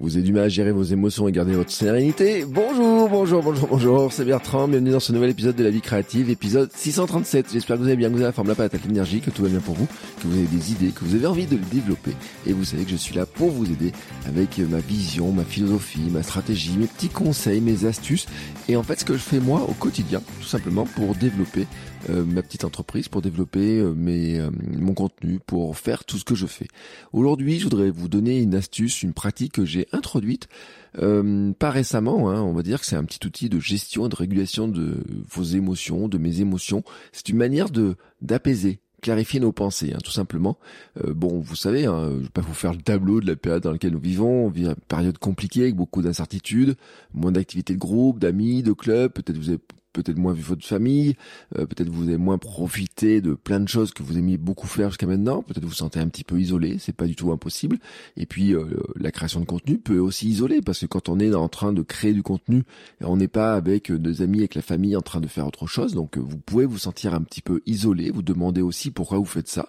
Vous avez du mal à gérer vos émotions et garder votre sérénité Bonjour, bonjour, bonjour, bonjour, c'est Bertrand, bienvenue dans ce nouvel épisode de la vie créative, épisode 637. J'espère que vous allez bien, que vous avez la forme, la patate, l'énergie, que tout va bien pour vous, que vous avez des idées, que vous avez envie de le développer. Et vous savez que je suis là pour vous aider avec ma vision, ma philosophie, ma stratégie, mes petits conseils, mes astuces. Et en fait, ce que je fais moi au quotidien, tout simplement pour développer euh, ma petite entreprise, pour développer euh, mes, euh, mon contenu, pour faire tout ce que je fais. Aujourd'hui, je voudrais vous donner une astuce, une pratique que j'ai introduite euh, pas récemment, hein, on va dire que c'est un petit outil de gestion et de régulation de vos émotions, de mes émotions. C'est une manière de d'apaiser, clarifier nos pensées, hein, tout simplement. Euh, bon, vous savez, hein, je vais pas vous faire le tableau de la période dans laquelle nous vivons. On vit une période compliquée avec beaucoup d'incertitudes, moins d'activités de groupe, d'amis, de clubs. Peut-être vous avez peut-être moins vu votre famille, euh, peut-être vous avez moins profité de plein de choses que vous aimiez beaucoup faire jusqu'à maintenant, peut-être vous sentez un petit peu isolé, c'est pas du tout impossible. Et puis euh, la création de contenu peut aussi isoler parce que quand on est en train de créer du contenu, on n'est pas avec nos amis, avec la famille en train de faire autre chose, donc vous pouvez vous sentir un petit peu isolé, vous demandez aussi pourquoi vous faites ça.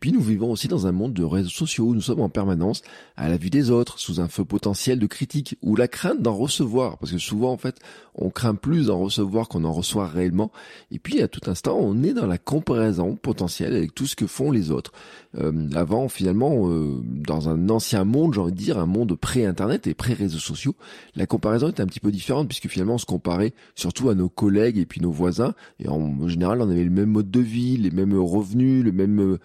Puis nous vivons aussi dans un monde de réseaux sociaux où nous sommes en permanence à la vue des autres, sous un feu potentiel de critique ou la crainte d'en recevoir, parce que souvent en fait on craint plus d'en recevoir qu'on en reçoit réellement. Et puis à tout instant on est dans la comparaison potentielle avec tout ce que font les autres. Euh, avant finalement euh, dans un ancien monde, j'ai envie de dire un monde pré-internet et pré-réseaux sociaux, la comparaison était un petit peu différente puisque finalement on se comparait surtout à nos collègues et puis nos voisins et en général on avait le même mode de vie, les mêmes revenus, le même euh,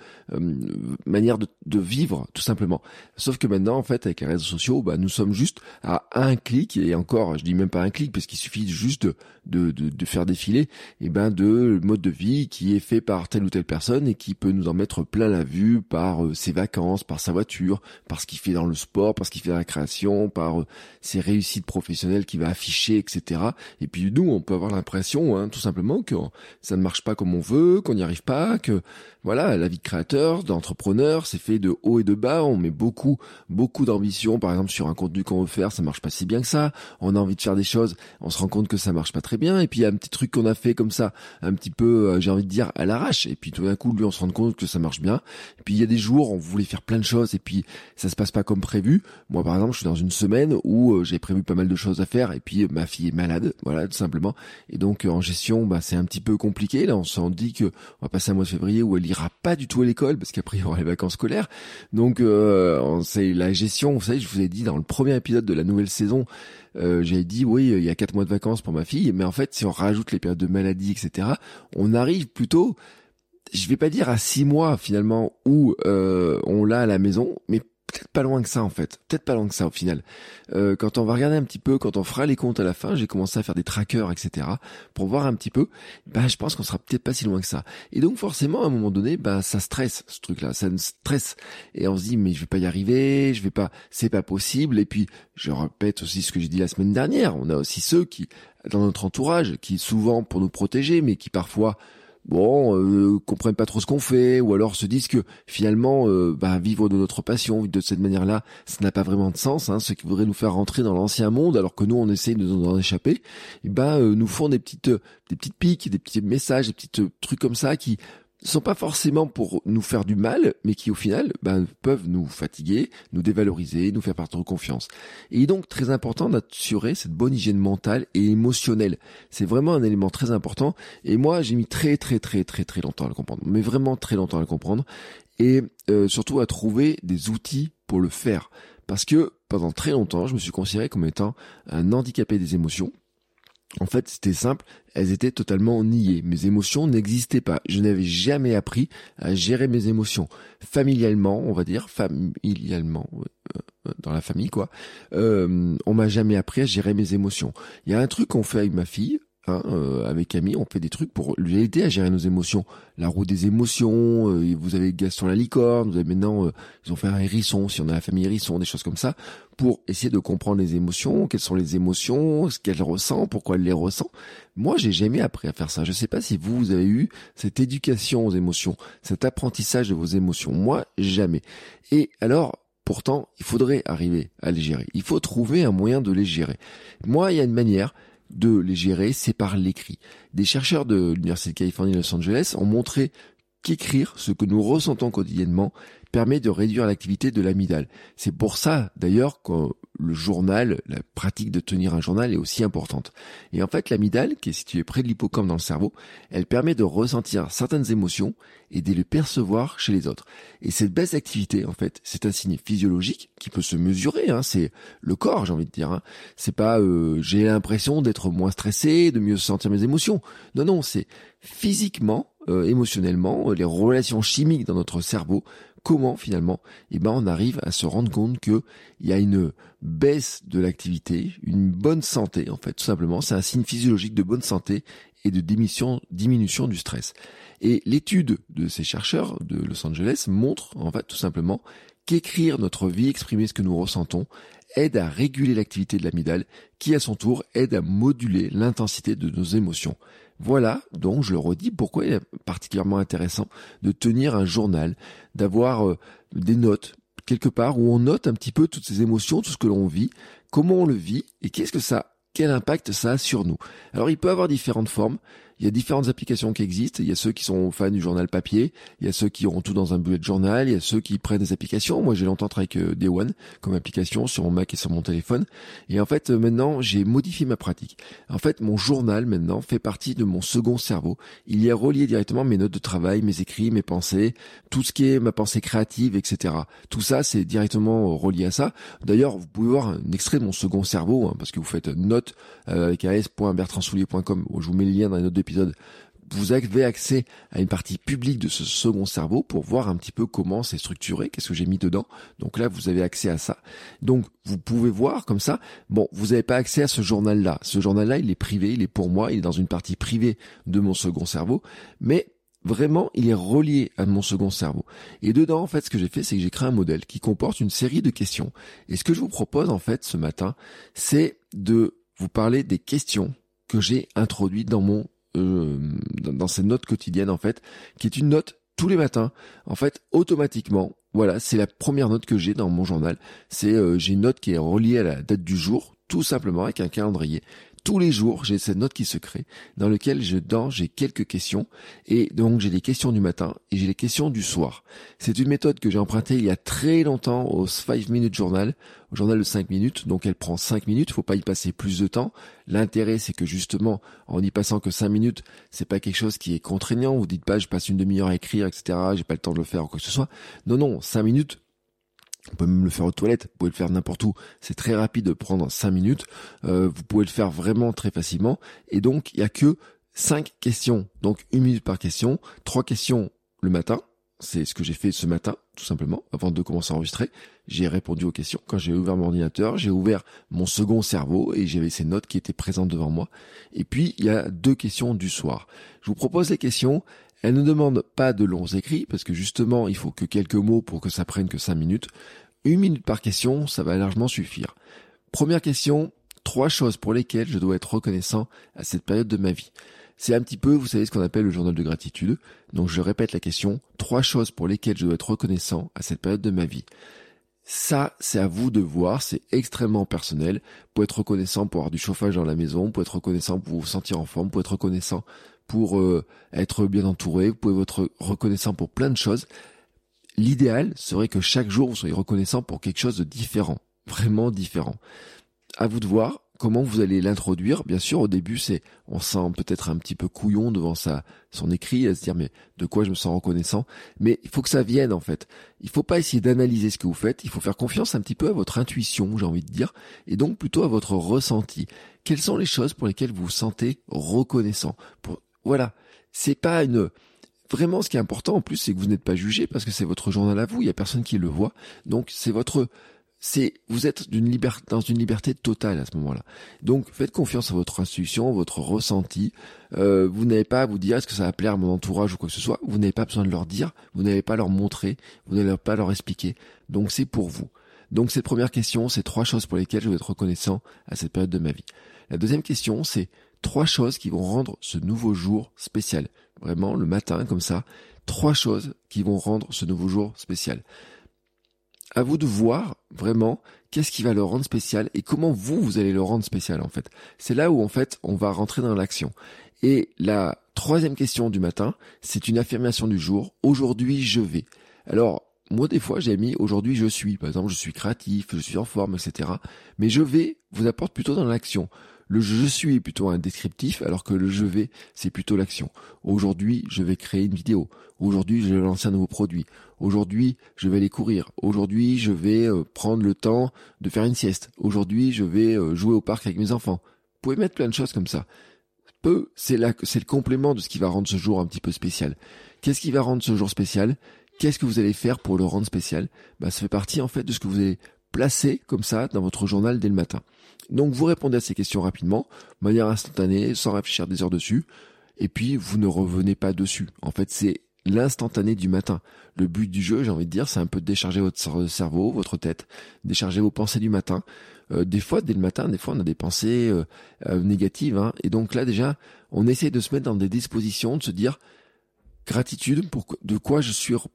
manière de, vivre tout simplement. Sauf que maintenant en fait avec les réseaux sociaux, bah, nous sommes juste à un clic et encore je dis même pas un clic parce qu'il suffit juste de, de, faire défiler et ben de mode de vie qui est fait par telle ou telle personne et qui peut nous en mettre plein la vue par euh, ses vacances, par sa voiture, par ce qu'il fait dans le sport, par ce qu'il fait dans la création, par euh, ses réussites professionnelles qu'il va afficher, etc. Et puis nous, on peut avoir l'impression, hein, tout simplement, que ça ne marche pas comme on veut, qu'on n'y arrive pas, que voilà, la vie de créateur, d'entrepreneur, c'est fait de haut et de bas. On met beaucoup, beaucoup d'ambition, par exemple sur un contenu qu'on veut faire, ça marche pas si bien que ça. On a envie de faire des choses, on se rend compte que ça marche pas très bien. Et puis il y a un petit truc qu'on a fait comme ça, un petit peu, euh, j'ai envie de dire à l'arrache. Et puis tout d'un coup, lui, on se rend compte que ça marche bien. Et puis il y a des jours, on voulait faire plein de choses et puis ça se passe pas comme prévu. Moi, par exemple, je suis dans une semaine où euh, j'ai prévu pas mal de choses à faire et puis euh, ma fille est malade, voilà, tout simplement. Et donc en gestion, bah c'est un petit peu compliqué. Là, on s'en dit que on va passer un mois de février où elle ira pas du tout à l'école parce qu'après il y aura les vacances scolaires. Donc euh, c'est la gestion. Vous savez, je vous ai dit dans le premier épisode de la nouvelle saison, euh, j'avais dit oui, il y a quatre mois de vacances pour ma fille, mais en fait, si on rajoute les périodes de maladie, etc., on arrive plutôt je vais pas dire à six mois finalement où euh, on l'a à la maison, mais peut-être pas loin que ça en fait, peut-être pas loin que ça au final. Euh, quand on va regarder un petit peu, quand on fera les comptes à la fin, j'ai commencé à faire des trackers, etc. pour voir un petit peu. Bah, je pense qu'on sera peut-être pas si loin que ça. Et donc forcément, à un moment donné, bah, ça stresse ce truc-là, ça me stresse. Et on se dit, mais je vais pas y arriver, je vais pas, c'est pas possible. Et puis, je répète aussi ce que j'ai dit la semaine dernière. On a aussi ceux qui, dans notre entourage, qui souvent pour nous protéger, mais qui parfois bon, euh, comprennent pas trop ce qu'on fait, ou alors se disent que finalement, euh, bah, vivre de notre passion, de cette manière-là, ça n'a pas vraiment de sens, hein, ce qui voudrait nous faire rentrer dans l'ancien monde, alors que nous, on essaye de nous en échapper, et ben, euh, nous font des petites, des petites piques, des petits messages, des petits trucs comme ça qui sont pas forcément pour nous faire du mal, mais qui au final ben, peuvent nous fatiguer, nous dévaloriser, nous faire perdre confiance. Et il est donc très important d'assurer cette bonne hygiène mentale et émotionnelle. C'est vraiment un élément très important. Et moi, j'ai mis très très très très très longtemps à le comprendre, mais vraiment très longtemps à le comprendre, et euh, surtout à trouver des outils pour le faire. Parce que pendant très longtemps, je me suis considéré comme étant un handicapé des émotions en fait, c'était simple, elles étaient totalement niées. Mes émotions n'existaient pas. Je n'avais jamais appris à gérer mes émotions. Familialement, on va dire, familialement, euh, euh, dans la famille, quoi. Euh, on m'a jamais appris à gérer mes émotions. Il y a un truc qu'on fait avec ma fille, Hein, euh, avec Camille, on fait des trucs pour lui aider à gérer nos émotions. La roue des émotions, euh, vous avez Gaston la licorne, vous avez maintenant, euh, ils ont fait un hérisson, si on a la famille hérisson, des choses comme ça, pour essayer de comprendre les émotions, quelles sont les émotions, ce qu'elle ressent, pourquoi elle les ressent. Moi, j'ai jamais appris à faire ça. Je sais pas si vous, vous avez eu cette éducation aux émotions, cet apprentissage de vos émotions. Moi, jamais. Et alors, pourtant, il faudrait arriver à les gérer. Il faut trouver un moyen de les gérer. Moi, il y a une manière, de les gérer, c'est par l'écrit. Des chercheurs de l'Université de Californie Los Angeles ont montré qu'écrire ce que nous ressentons quotidiennement permet de réduire l'activité de l'amygdale. C'est pour ça d'ailleurs que le journal, la pratique de tenir un journal est aussi importante. Et en fait, l'amygdale, qui est située près de l'hippocampe dans le cerveau, elle permet de ressentir certaines émotions et de les percevoir chez les autres. Et cette baisse d'activité, en fait, c'est un signe physiologique qui peut se mesurer. Hein, c'est le corps, j'ai envie de dire. Hein. C'est pas euh, j'ai l'impression d'être moins stressé, de mieux sentir mes émotions. Non, non, c'est physiquement, euh, émotionnellement, les relations chimiques dans notre cerveau comment finalement eh ben on arrive à se rendre compte que il y a une baisse de l'activité, une bonne santé en fait tout simplement, c'est un signe physiologique de bonne santé et de diminution, du stress. Et l'étude de ces chercheurs de Los Angeles montre en fait tout simplement qu'écrire notre vie, exprimer ce que nous ressentons, aide à réguler l'activité de l'amygdale, qui à son tour aide à moduler l'intensité de nos émotions. Voilà, donc je le redis, pourquoi il est particulièrement intéressant de tenir un journal, d'avoir euh, des notes quelque part où on note un petit peu toutes ces émotions, tout ce que l'on vit, comment on le vit et qu'est-ce que ça, quel impact ça a sur nous. Alors il peut avoir différentes formes. Il y a différentes applications qui existent. Il y a ceux qui sont fans du journal papier. Il y a ceux qui ont tout dans un bullet journal. Il y a ceux qui prennent des applications. Moi, j'ai longtemps travaillé avec euh, Day One comme application sur mon Mac et sur mon téléphone. Et en fait, euh, maintenant, j'ai modifié ma pratique. En fait, mon journal, maintenant, fait partie de mon second cerveau. Il y a relié directement mes notes de travail, mes écrits, mes pensées, tout ce qui est ma pensée créative, etc. Tout ça, c'est directement euh, relié à ça. D'ailleurs, vous pouvez voir un extrait de mon second cerveau, hein, parce que vous faites note avec as.bertrandsoulier.com. Je vous mets le lien dans les notes vous avez accès à une partie publique de ce second cerveau pour voir un petit peu comment c'est structuré, qu'est-ce que j'ai mis dedans. Donc là, vous avez accès à ça. Donc vous pouvez voir comme ça. Bon, vous n'avez pas accès à ce journal-là. Ce journal-là, il est privé, il est pour moi, il est dans une partie privée de mon second cerveau. Mais vraiment, il est relié à mon second cerveau. Et dedans, en fait, ce que j'ai fait, c'est que j'ai créé un modèle qui comporte une série de questions. Et ce que je vous propose, en fait, ce matin, c'est de vous parler des questions que j'ai introduites dans mon euh, dans cette note quotidienne en fait, qui est une note tous les matins. En fait, automatiquement, voilà, c'est la première note que j'ai dans mon journal. C'est euh, j'ai une note qui est reliée à la date du jour, tout simplement avec un calendrier tous les jours, j'ai cette note qui se crée, dans lequel je dors, j'ai quelques questions, et donc j'ai les questions du matin et j'ai les questions du soir. C'est une méthode que j'ai empruntée il y a très longtemps au 5 Minute Journal, au journal de 5 minutes, donc elle prend 5 minutes, faut pas y passer plus de temps. L'intérêt, c'est que justement, en y passant que 5 minutes, c'est pas quelque chose qui est contraignant, vous dites pas, je passe une demi-heure à écrire, etc., j'ai pas le temps de le faire ou quoi que ce soit. Non, non, 5 minutes, on peut même le faire aux toilettes, vous pouvez le faire n'importe où. C'est très rapide de prendre 5 minutes. Euh, vous pouvez le faire vraiment très facilement. Et donc, il n'y a que 5 questions. Donc, une minute par question. Trois questions le matin. C'est ce que j'ai fait ce matin, tout simplement, avant de commencer à enregistrer. J'ai répondu aux questions. Quand j'ai ouvert mon ordinateur, j'ai ouvert mon second cerveau et j'avais ces notes qui étaient présentes devant moi. Et puis, il y a deux questions du soir. Je vous propose les questions. Elle ne demande pas de longs écrits, parce que justement, il faut que quelques mots pour que ça prenne que cinq minutes. Une minute par question, ça va largement suffire. Première question, trois choses pour lesquelles je dois être reconnaissant à cette période de ma vie. C'est un petit peu, vous savez, ce qu'on appelle le journal de gratitude. Donc je répète la question, trois choses pour lesquelles je dois être reconnaissant à cette période de ma vie. Ça, c'est à vous de voir, c'est extrêmement personnel. Pour être reconnaissant pour avoir du chauffage dans la maison, pour être reconnaissant pour vous sentir en forme, pour être reconnaissant pour euh, être bien entouré, vous pouvez être reconnaissant pour plein de choses. L'idéal serait que chaque jour vous soyez reconnaissant pour quelque chose de différent, vraiment différent. À vous de voir comment vous allez l'introduire. Bien sûr, au début, c'est, on sent peut-être un petit peu couillon devant sa, son écrit, à se dire, mais de quoi je me sens reconnaissant? Mais il faut que ça vienne, en fait. Il faut pas essayer d'analyser ce que vous faites. Il faut faire confiance un petit peu à votre intuition, j'ai envie de dire, et donc plutôt à votre ressenti. Quelles sont les choses pour lesquelles vous vous sentez reconnaissant? Pour, voilà. C'est pas une, vraiment ce qui est important en plus, c'est que vous n'êtes pas jugé parce que c'est votre journal à vous. Il y a personne qui le voit. Donc c'est votre, c'est vous êtes d'une liberté dans une liberté totale à ce moment-là. Donc faites confiance à votre intuition, votre ressenti. Euh, vous n'avez pas à vous dire est-ce que ça va plaire à mon entourage ou quoi que ce soit. Vous n'avez pas besoin de leur dire, vous n'avez pas à leur montrer, vous n'avez pas à leur expliquer. Donc c'est pour vous. Donc cette première question, c'est trois choses pour lesquelles je vais être reconnaissant à cette période de ma vie. La deuxième question, c'est trois choses qui vont rendre ce nouveau jour spécial. Vraiment le matin comme ça, trois choses qui vont rendre ce nouveau jour spécial à vous de voir vraiment qu'est-ce qui va le rendre spécial et comment vous, vous allez le rendre spécial en fait. C'est là où en fait on va rentrer dans l'action. Et la troisième question du matin, c'est une affirmation du jour. Aujourd'hui je vais. Alors moi des fois j'ai mis aujourd'hui je suis. Par exemple je suis créatif, je suis en forme, etc. Mais je vais vous apporte plutôt dans l'action. Le je suis plutôt un descriptif, alors que le je vais, c'est plutôt l'action. Aujourd'hui, je vais créer une vidéo. Aujourd'hui, je vais lancer un nouveau produit. Aujourd'hui, je vais aller courir. Aujourd'hui, je vais euh, prendre le temps de faire une sieste. Aujourd'hui, je vais euh, jouer au parc avec mes enfants. Vous pouvez mettre plein de choses comme ça. Peu, c'est là, c'est le complément de ce qui va rendre ce jour un petit peu spécial. Qu'est-ce qui va rendre ce jour spécial? Qu'est-ce que vous allez faire pour le rendre spécial? Bah, ça fait partie en fait de ce que vous allez placer comme ça dans votre journal dès le matin. Donc vous répondez à ces questions rapidement, de manière instantanée, sans réfléchir des heures dessus, et puis vous ne revenez pas dessus. En fait, c'est l'instantané du matin. Le but du jeu, j'ai envie de dire, c'est un peu de décharger votre cerveau, votre tête, décharger vos pensées du matin. Euh, des fois, dès le matin, des fois, on a des pensées euh, euh, négatives, hein. et donc là déjà, on essaie de se mettre dans des dispositions, de se dire gratitude de quoi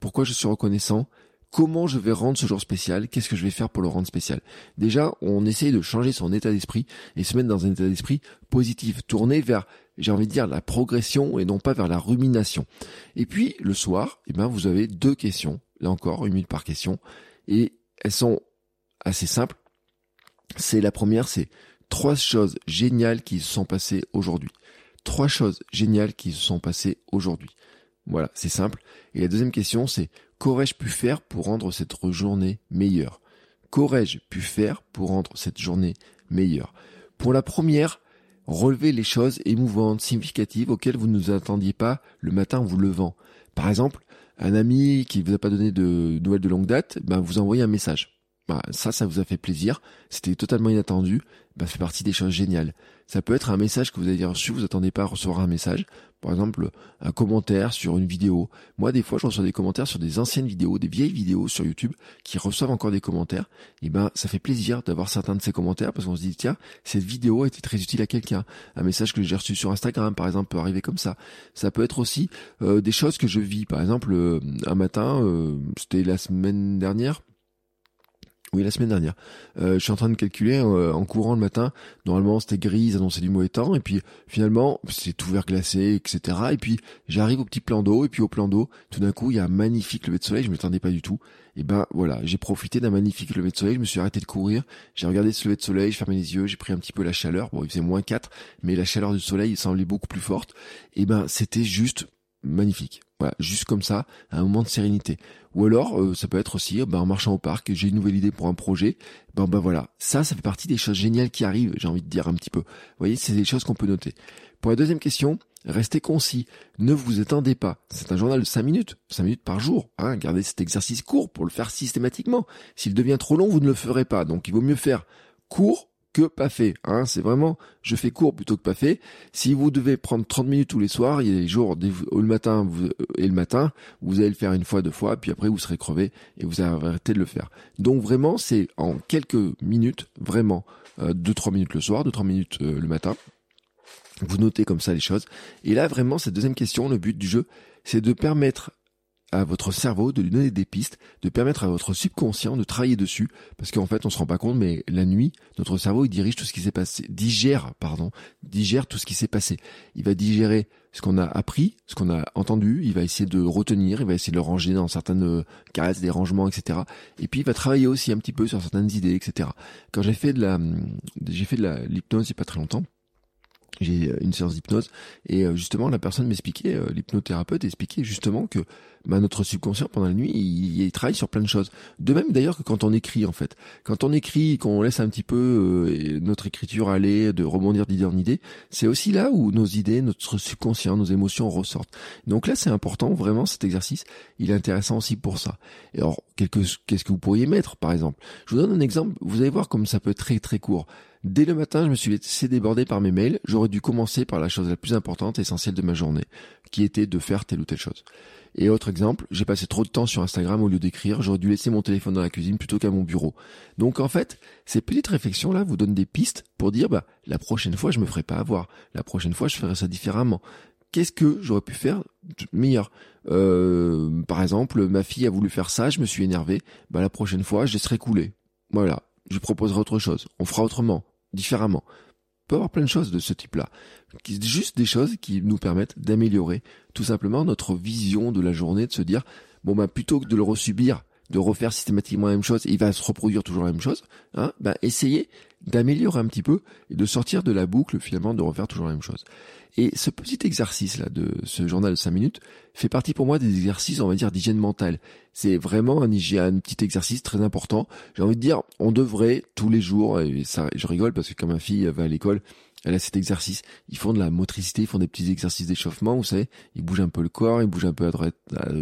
pourquoi je suis reconnaissant, comment je vais rendre ce jour spécial, qu'est-ce que je vais faire pour le rendre spécial. Déjà, on essaye de changer son état d'esprit et se mettre dans un état d'esprit positif, tourné vers, j'ai envie de dire, la progression et non pas vers la rumination. Et puis, le soir, eh ben, vous avez deux questions, là encore, une minute par question, et elles sont assez simples. C'est la première, c'est trois choses géniales qui se sont passées aujourd'hui. Trois choses géniales qui se sont passées aujourd'hui. Voilà, c'est simple. Et la deuxième question, c'est qu'aurais-je pu faire pour rendre cette journée meilleure? Qu'aurais-je pu faire pour rendre cette journée meilleure? Pour la première, relevez les choses émouvantes, significatives auxquelles vous ne vous attendiez pas le matin en vous levant. Par exemple, un ami qui ne vous a pas donné de nouvelles de longue date, ben vous envoyez un message. Bah, ça, ça vous a fait plaisir. C'était totalement inattendu. Bah, fait partie des choses géniales. Ça peut être un message que vous avez reçu, vous attendez pas à recevoir un message. Par exemple, un commentaire sur une vidéo. Moi, des fois, je reçois des commentaires sur des anciennes vidéos, des vieilles vidéos sur YouTube qui reçoivent encore des commentaires. Et ben, ça fait plaisir d'avoir certains de ces commentaires parce qu'on se dit, tiens, cette vidéo a été très utile à quelqu'un. Un message que j'ai reçu sur Instagram, par exemple, peut arriver comme ça. Ça peut être aussi euh, des choses que je vis. Par exemple, euh, un matin, euh, c'était la semaine dernière, oui, la semaine dernière. Euh, je suis en train de calculer euh, en courant le matin. Normalement, c'était gris, ils annonçaient du mauvais temps. Et puis, finalement, c'est tout verglacé, etc. Et puis, j'arrive au petit plan d'eau. Et puis, au plan d'eau, tout d'un coup, il y a un magnifique lever de soleil. Je m'attendais pas du tout. Et ben, voilà, j'ai profité d'un magnifique lever de soleil. Je me suis arrêté de courir. J'ai regardé ce lever de soleil. Je fermé les yeux. J'ai pris un petit peu la chaleur. Bon, il faisait moins 4. Mais la chaleur du soleil, il semblait beaucoup plus forte. Et ben, c'était juste magnifique. Voilà, juste comme ça, un moment de sérénité. Ou alors, euh, ça peut être aussi, ben, en marchant au parc, j'ai une nouvelle idée pour un projet. Ben, ben voilà, ça, ça fait partie des choses géniales qui arrivent, j'ai envie de dire un petit peu. Vous voyez, c'est des choses qu'on peut noter. Pour la deuxième question, restez concis. Ne vous attendez pas. C'est un journal de 5 minutes, 5 minutes par jour. Hein. Gardez cet exercice court pour le faire systématiquement. S'il devient trop long, vous ne le ferez pas. Donc, il vaut mieux faire court, pas fait. Hein. C'est vraiment, je fais court plutôt que pas fait. Si vous devez prendre 30 minutes tous les soirs, il y a des jours, le matin et le matin, vous allez le faire une fois, deux fois, puis après vous serez crevé et vous allez arrêter de le faire. Donc vraiment, c'est en quelques minutes, vraiment, euh, deux, trois minutes le soir, deux, trois minutes euh, le matin. Vous notez comme ça les choses. Et là, vraiment, cette deuxième question, le but du jeu, c'est de permettre à votre cerveau, de lui donner des pistes, de permettre à votre subconscient de travailler dessus, parce qu'en fait on se rend pas compte, mais la nuit, notre cerveau il dirige tout ce qui s'est passé, digère, pardon, digère tout ce qui s'est passé. Il va digérer ce qu'on a appris, ce qu'on a entendu, il va essayer de retenir, il va essayer de le ranger dans certaines euh, cases, des rangements, etc. Et puis il va travailler aussi un petit peu sur certaines idées, etc. Quand j'ai fait de la, j'ai fait de l'hypnose il y a pas très longtemps, j'ai une séance d'hypnose et justement la personne m'expliquait, l'hypnothérapeute expliquait justement que bah, notre subconscient pendant la nuit il, travaille sur plein de choses. De même d'ailleurs que quand on écrit en fait, quand on écrit, qu'on laisse un petit peu notre écriture aller, de rebondir d'idée en idée, c'est aussi là où nos idées, notre subconscient, nos émotions ressortent. Donc là c'est important vraiment cet exercice, il est intéressant aussi pour ça. Et alors qu'est-ce que vous pourriez mettre par exemple? Je vous donne un exemple, vous allez voir comme ça peut être très très court. Dès le matin, je me suis laissé déborder par mes mails. J'aurais dû commencer par la chose la plus importante, essentielle de ma journée, qui était de faire telle ou telle chose. Et autre exemple, j'ai passé trop de temps sur Instagram au lieu d'écrire. J'aurais dû laisser mon téléphone dans la cuisine plutôt qu'à mon bureau. Donc en fait, ces petites réflexions-là vous donnent des pistes pour dire, bah, la prochaine fois, je me ferai pas avoir. La prochaine fois, je ferai ça différemment. Qu'est-ce que j'aurais pu faire meilleur? Euh, Par exemple, ma fille a voulu faire ça, je me suis énervé. Bah, la prochaine fois, je laisserai couler. Voilà. Je proposerai autre chose. On fera autrement différemment. On peut avoir plein de choses de ce type-là. Juste des choses qui nous permettent d'améliorer tout simplement notre vision de la journée, de se dire, bon bah plutôt que de le resubir, de refaire systématiquement la même chose, il va se reproduire toujours la même chose, hein, bah essayez d'améliorer un petit peu et de sortir de la boucle finalement de refaire toujours la même chose. Et ce petit exercice là de ce journal de 5 minutes fait partie pour moi des exercices on va dire d'hygiène mentale. C'est vraiment un un petit exercice très important. J'ai envie de dire on devrait tous les jours et ça je rigole parce que quand ma fille va à l'école, elle a cet exercice. Ils font de la motricité, ils font des petits exercices d'échauffement, vous savez. Ils bougent un peu le corps, ils bougent un peu à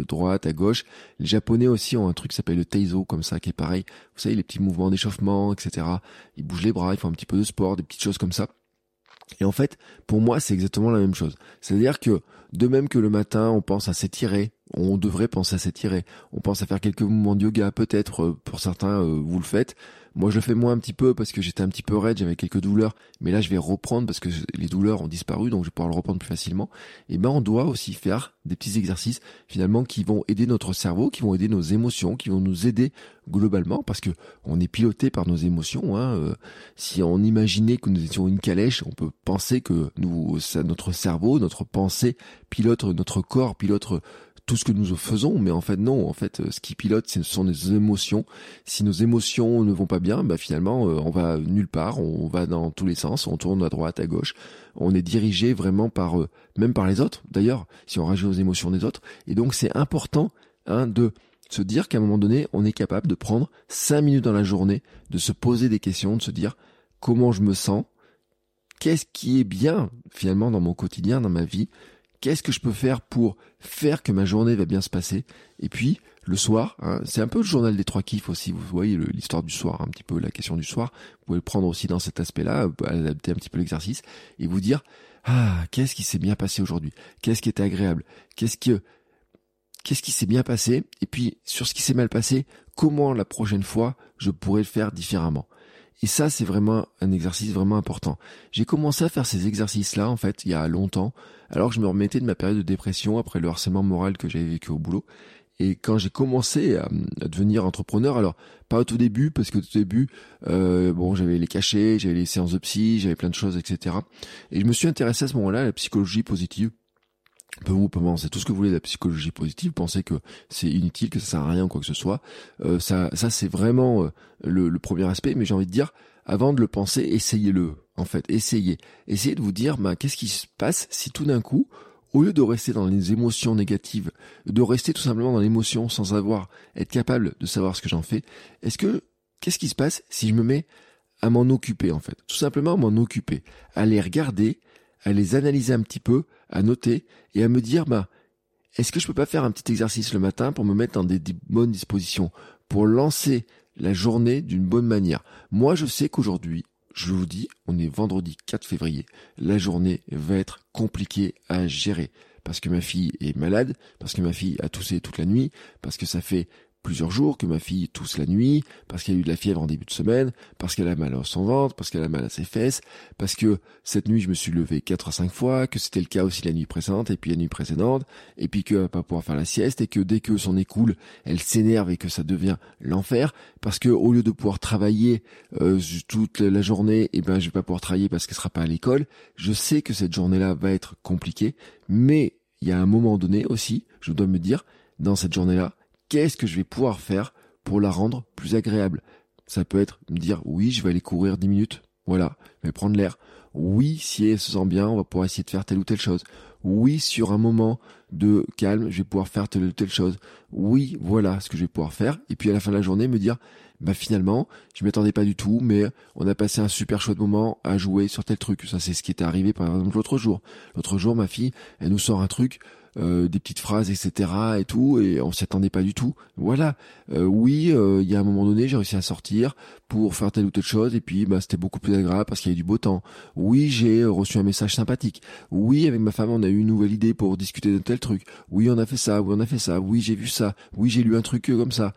droite, à, gauche. Les Japonais aussi ont un truc qui s'appelle le Teizo, comme ça, qui est pareil. Vous savez, les petits mouvements d'échauffement, etc. Ils bougent les bras, ils font un petit peu de sport, des petites choses comme ça. Et en fait, pour moi, c'est exactement la même chose. C'est-à-dire que, de même que le matin, on pense à s'étirer, on devrait penser à s'étirer. On pense à faire quelques mouvements de yoga, peut-être, euh, pour certains, euh, vous le faites. Moi, je le fais moins un petit peu parce que j'étais un petit peu raide, j'avais quelques douleurs, mais là, je vais reprendre parce que les douleurs ont disparu, donc je vais pouvoir le reprendre plus facilement. Et ben, on doit aussi faire des petits exercices, finalement, qui vont aider notre cerveau, qui vont aider nos émotions, qui vont nous aider globalement, parce que on est piloté par nos émotions. Hein. Euh, si on imaginait que nous étions une calèche, on peut penser que nous, notre cerveau, notre pensée pilote notre corps, pilote tout ce que nous faisons, mais en fait non, en fait ce qui pilote ce sont nos émotions. Si nos émotions ne vont pas bien, bah finalement euh, on va nulle part, on va dans tous les sens, on tourne à droite, à gauche, on est dirigé vraiment par même par les autres d'ailleurs, si on réagit aux émotions des autres. Et donc c'est important hein, de se dire qu'à un moment donné, on est capable de prendre cinq minutes dans la journée, de se poser des questions, de se dire comment je me sens, qu'est-ce qui est bien finalement dans mon quotidien, dans ma vie, Qu'est-ce que je peux faire pour faire que ma journée va bien se passer? Et puis le soir, hein, c'est un peu le journal des trois kiffs aussi. Vous voyez l'histoire du soir, un petit peu la question du soir. Vous pouvez le prendre aussi dans cet aspect-là, adapter un petit peu l'exercice et vous dire ah qu'est-ce qui s'est bien passé aujourd'hui? Qu'est-ce qui était agréable? Qu'est-ce que qu'est-ce qui s'est bien passé? Et puis sur ce qui s'est mal passé, comment la prochaine fois je pourrais le faire différemment? Et ça, c'est vraiment un exercice vraiment important. J'ai commencé à faire ces exercices-là, en fait, il y a longtemps, alors que je me remettais de ma période de dépression après le harcèlement moral que j'avais vécu au boulot. Et quand j'ai commencé à, devenir entrepreneur, alors pas au tout début, parce que au tout début, euh, bon, j'avais les cachets, j'avais les séances de psy, j'avais plein de choses, etc. Et je me suis intéressé à ce moment-là à la psychologie positive. Peu vous pensez tout ce que vous voulez de la psychologie positive, pensez que c'est inutile, que ça sert à rien, quoi que ce soit. Euh, ça, ça c'est vraiment euh, le, premier aspect. Mais j'ai envie de dire, avant de le penser, essayez-le. En fait, essayez, essayez de vous dire, bah, qu'est-ce qui se passe si tout d'un coup, au lieu de rester dans les émotions négatives, de rester tout simplement dans l'émotion sans avoir être capable de savoir ce que j'en fais, est-ce que qu'est-ce qui se passe si je me mets à m'en occuper en fait, tout simplement à m'en occuper, à les regarder, à les analyser un petit peu, à noter et à me dire bah est-ce que je peux pas faire un petit exercice le matin pour me mettre dans des, bonnes dispositions, pour lancer la journée d'une bonne manière? Moi, je sais qu'aujourd'hui, je vous dis, on est vendredi 4 février, la journée va être compliquée à gérer parce que ma fille est malade, parce que ma fille a toussé toute la nuit, parce que ça fait plusieurs jours que ma fille tousse la nuit, parce qu'elle a eu de la fièvre en début de semaine, parce qu'elle a mal à son ventre, parce qu'elle a mal à ses fesses, parce que cette nuit je me suis levé quatre à cinq fois, que c'était le cas aussi la nuit précédente et puis la nuit précédente, et puis qu'elle va pas pouvoir faire la sieste et que dès que son nez coule, elle s'énerve et que ça devient l'enfer, parce que au lieu de pouvoir travailler euh, toute la journée, et eh ben je vais pas pouvoir travailler parce qu'elle sera pas à l'école. Je sais que cette journée-là va être compliquée, mais il y a un moment donné aussi, je dois me dire, dans cette journée-là, qu'est-ce que je vais pouvoir faire pour la rendre plus agréable? Ça peut être me dire oui, je vais aller courir 10 minutes. Voilà, mais prendre l'air. Oui, si elle se sent bien, on va pouvoir essayer de faire telle ou telle chose. Oui, sur un moment de calme, je vais pouvoir faire telle ou telle chose. Oui, voilà ce que je vais pouvoir faire. Et puis à la fin de la journée, me dire, bah finalement, je m'attendais pas du tout, mais on a passé un super chouette moment à jouer sur tel truc. Ça, c'est ce qui est arrivé par exemple l'autre jour. L'autre jour, ma fille, elle nous sort un truc euh, des petites phrases, etc. et tout, et on s'y attendait pas du tout. Voilà. Euh, oui, euh, il y a un moment donné, j'ai réussi à sortir pour faire telle ou telle chose, et puis bah, c'était beaucoup plus agréable parce qu'il y avait du beau temps. Oui, j'ai reçu un message sympathique. Oui, avec ma femme, on a eu une nouvelle idée pour discuter de tel truc. Oui, on a fait ça. Oui, on a fait ça. Oui, j'ai vu ça. Oui, j'ai lu un truc comme ça.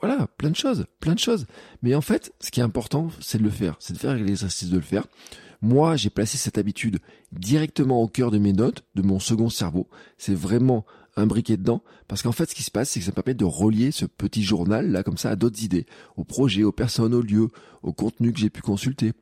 Voilà, plein de choses, plein de choses. Mais en fait, ce qui est important, c'est de le faire, c'est de faire l'exercice de le faire. Moi, j'ai placé cette habitude directement au cœur de mes notes, de mon second cerveau. C'est vraiment imbriqué dedans, parce qu'en fait, ce qui se passe, c'est que ça me permet de relier ce petit journal là comme ça à d'autres idées, aux projets, aux personnes, aux lieux, aux contenus que j'ai pu consulter.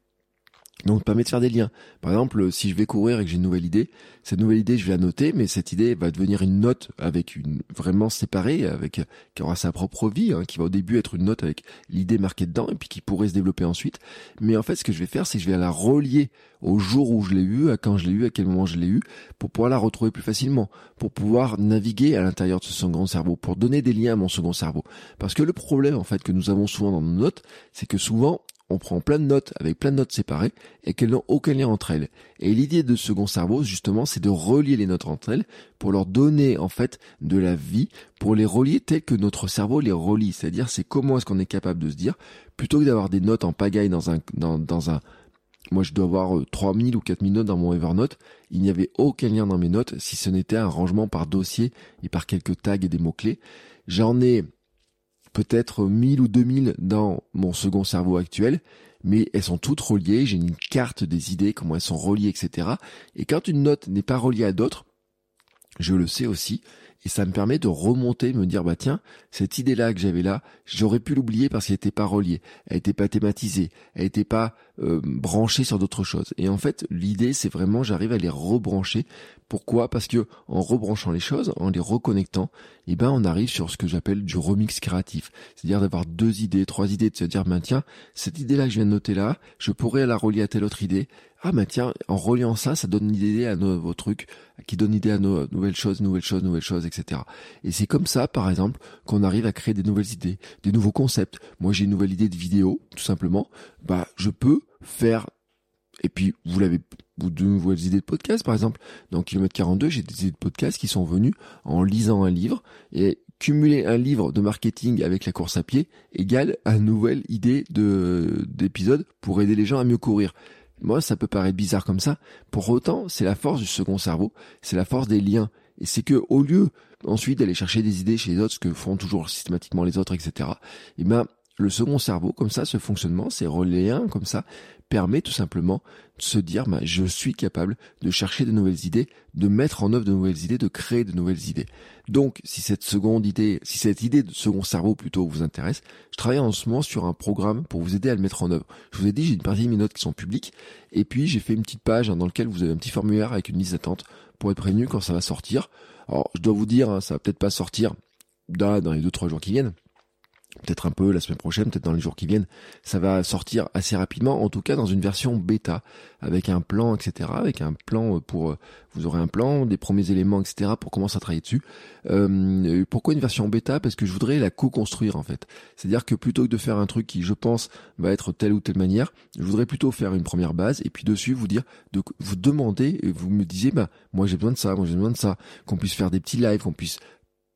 Donc, ça permet de faire des liens. Par exemple, si je vais courir et que j'ai une nouvelle idée, cette nouvelle idée, je vais la noter, mais cette idée va devenir une note avec une vraiment séparée, avec qui aura sa propre vie, hein, qui va au début être une note avec l'idée marquée dedans et puis qui pourrait se développer ensuite. Mais en fait, ce que je vais faire, c'est que je vais la relier au jour où je l'ai eu, à quand je l'ai eu, à quel moment je l'ai eu, pour pouvoir la retrouver plus facilement, pour pouvoir naviguer à l'intérieur de ce second cerveau, pour donner des liens à mon second cerveau. Parce que le problème, en fait, que nous avons souvent dans nos notes, c'est que souvent, on prend plein de notes avec plein de notes séparées et qu'elles n'ont aucun lien entre elles. Et l'idée de second cerveau, justement, c'est de relier les notes entre elles pour leur donner, en fait, de la vie, pour les relier telles que notre cerveau les relie. C'est-à-dire, c'est comment est-ce qu'on est capable de se dire, plutôt que d'avoir des notes en pagaille dans un, dans, dans un, moi, je dois avoir 3000 euh, ou 4000 notes dans mon Evernote. Il n'y avait aucun lien dans mes notes si ce n'était un rangement par dossier et par quelques tags et des mots-clés. J'en ai peut-être 1000 ou 2000 dans mon second cerveau actuel, mais elles sont toutes reliées, j'ai une carte des idées, comment elles sont reliées, etc. Et quand une note n'est pas reliée à d'autres, je le sais aussi, et ça me permet de remonter, me dire bah tiens, cette idée-là que j'avais là, j'aurais pu l'oublier parce qu'elle n'était pas reliée, elle n'était pas thématisée, elle n'était pas euh, branchée sur d'autres choses. Et en fait, l'idée c'est vraiment j'arrive à les rebrancher. Pourquoi? Parce que en rebranchant les choses, en les reconnectant, eh ben on arrive sur ce que j'appelle du remix créatif, c'est-à-dire d'avoir deux idées, trois idées, de se dire bah tiens, cette idée-là que je viens de noter là, je pourrais la relier à telle autre idée. Ah bah tiens, en reliant ça, ça donne une idée à nos, trucs, qui donne idée à nos nouvelles choses, nouvelles choses, nouvelles choses, etc. Et c'est comme ça, par exemple, qu'on arrive à créer des nouvelles idées, des nouveaux concepts. Moi, j'ai une nouvelle idée de vidéo, tout simplement. Bah, je peux faire et puis, vous l'avez, vous de nouvelles idées de podcast, par exemple. Dans Kilomètre 42, j'ai des idées de podcast qui sont venues en lisant un livre et cumuler un livre de marketing avec la course à pied égale une nouvelle idée de, d'épisode pour aider les gens à mieux courir. Moi, ça peut paraître bizarre comme ça. Pour autant, c'est la force du second cerveau, c'est la force des liens. Et c'est que au lieu ensuite d'aller chercher des idées chez les autres, ce que font toujours systématiquement les autres, etc. Eh ben, le second cerveau, comme ça, ce fonctionnement, ces liens comme ça, permet tout simplement de se dire, bah, je suis capable de chercher de nouvelles idées, de mettre en œuvre de nouvelles idées, de créer de nouvelles idées. Donc, si cette seconde idée, si cette idée de second cerveau plutôt vous intéresse, je travaille en ce moment sur un programme pour vous aider à le mettre en œuvre. Je vous ai dit, j'ai une partie de mes notes qui sont publiques, et puis j'ai fait une petite page hein, dans laquelle vous avez un petit formulaire avec une liste d'attente pour être prévenu quand ça va sortir. Alors, je dois vous dire, hein, ça va peut-être pas sortir dans les deux trois jours qui viennent, peut-être un peu la semaine prochaine, peut-être dans les jours qui viennent, ça va sortir assez rapidement, en tout cas dans une version bêta, avec un plan, etc., avec un plan pour, euh, vous aurez un plan, des premiers éléments, etc., pour commencer à travailler dessus. Euh, pourquoi une version bêta? Parce que je voudrais la co-construire en fait. C'est-à-dire que plutôt que de faire un truc qui, je pense, va être telle ou telle manière, je voudrais plutôt faire une première base et puis dessus vous dire, vous demander, vous me disiez, bah moi j'ai besoin de ça, moi j'ai besoin de ça, qu'on puisse faire des petits lives, qu'on puisse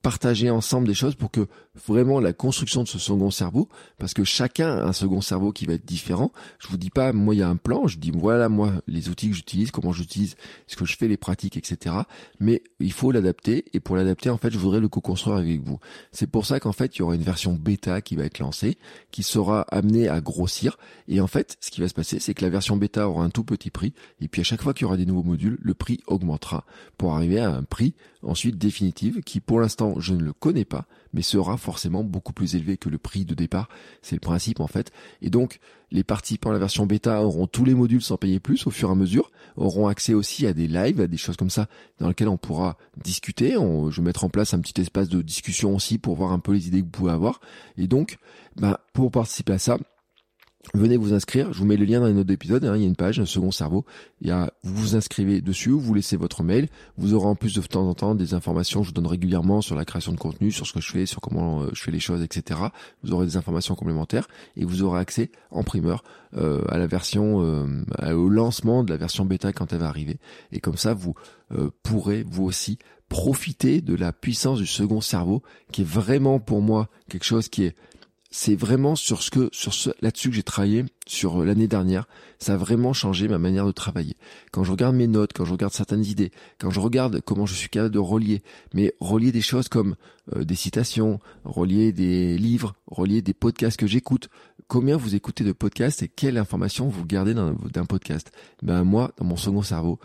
partager ensemble des choses pour que vraiment la construction de ce second cerveau, parce que chacun a un second cerveau qui va être différent. Je vous dis pas, moi il y a un plan, je dis voilà moi les outils que j'utilise, comment j'utilise, ce que je fais, les pratiques, etc. Mais il faut l'adapter et pour l'adapter en fait je voudrais le co-construire avec vous. C'est pour ça qu'en fait il y aura une version bêta qui va être lancée, qui sera amenée à grossir et en fait ce qui va se passer c'est que la version bêta aura un tout petit prix et puis à chaque fois qu'il y aura des nouveaux modules, le prix augmentera pour arriver à un prix ensuite définitive qui pour l'instant je ne le connais pas mais sera forcément beaucoup plus élevé que le prix de départ. C'est le principe en fait. Et donc les participants à la version bêta auront tous les modules sans payer plus au fur et à mesure auront accès aussi à des lives à des choses comme ça dans lesquelles on pourra discuter. On, je vais mettre en place un petit espace de discussion aussi pour voir un peu les idées que vous pouvez avoir. Et donc bah, pour participer à ça Venez vous inscrire, je vous mets le lien dans les notes d'épisode, hein, il y a une page, un second cerveau, il y a, vous vous inscrivez dessus, vous laissez votre mail, vous aurez en plus de temps en temps des informations, je vous donne régulièrement sur la création de contenu, sur ce que je fais, sur comment euh, je fais les choses, etc. Vous aurez des informations complémentaires et vous aurez accès en primeur euh, à la version, euh, au lancement de la version bêta quand elle va arriver. Et comme ça, vous pourrez vous aussi profiter de la puissance du second cerveau, qui est vraiment pour moi quelque chose qui est c'est vraiment sur ce que sur ce là-dessus que j'ai travaillé sur euh, l'année dernière. Ça a vraiment changé ma manière de travailler. Quand je regarde mes notes, quand je regarde certaines idées, quand je regarde comment je suis capable de relier, mais relier des choses comme euh, des citations, relier des livres, relier des podcasts que j'écoute. Combien vous écoutez de podcasts et quelle information vous gardez d'un podcast? Ben moi, dans mon second cerveau,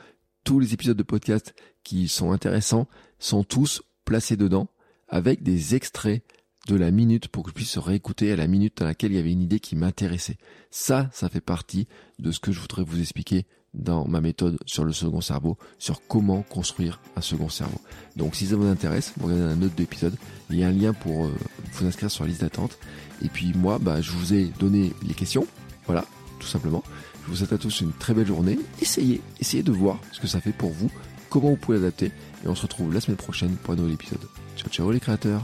tous les épisodes de podcast qui sont intéressants sont tous placés dedans avec des extraits de la minute pour que je puisse réécouter à la minute dans laquelle il y avait une idée qui m'intéressait. Ça, ça fait partie de ce que je voudrais vous expliquer dans ma méthode sur le second cerveau, sur comment construire un second cerveau. Donc si ça vous intéresse, vous regardez un autre épisode, il y a un lien pour euh, vous inscrire sur la liste d'attente. Et puis moi, bah, je vous ai donné les questions, voilà, tout simplement. Je vous souhaite à tous une très belle journée. Essayez, essayez de voir ce que ça fait pour vous, comment vous pouvez l'adapter. Et on se retrouve la semaine prochaine pour un nouvel épisode. Ciao ciao les créateurs